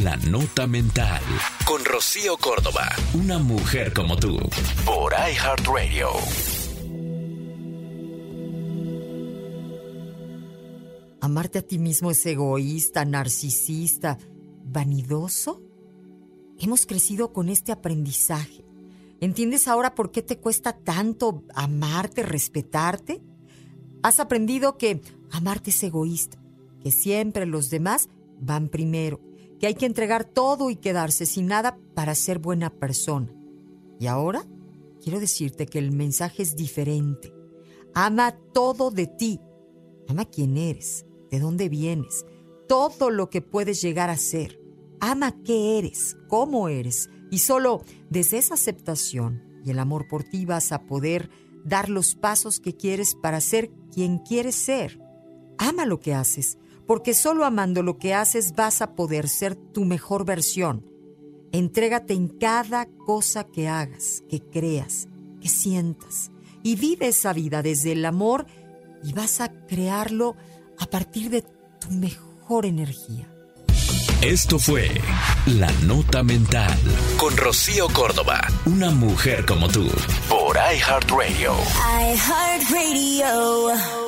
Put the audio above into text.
La Nota Mental. Con Rocío Córdoba. Una mujer como tú. Por iHeartRadio. Amarte a ti mismo es egoísta, narcisista, vanidoso. Hemos crecido con este aprendizaje. ¿Entiendes ahora por qué te cuesta tanto amarte, respetarte? Has aprendido que amarte es egoísta, que siempre los demás van primero, que hay que entregar todo y quedarse sin nada para ser buena persona. Y ahora quiero decirte que el mensaje es diferente. Ama todo de ti. Ama quién eres, de dónde vienes, todo lo que puedes llegar a ser. Ama qué eres, cómo eres. Y solo desde esa aceptación y el amor por ti vas a poder dar los pasos que quieres para ser quien quieres ser. Ama lo que haces, porque solo amando lo que haces vas a poder ser tu mejor versión. Entrégate en cada cosa que hagas, que creas, que sientas, y vive esa vida desde el amor y vas a crearlo a partir de tu mejor energía. Esto fue La Nota Mental con Rocío Córdoba, una mujer como tú, por iHeartRadio. iHeartRadio.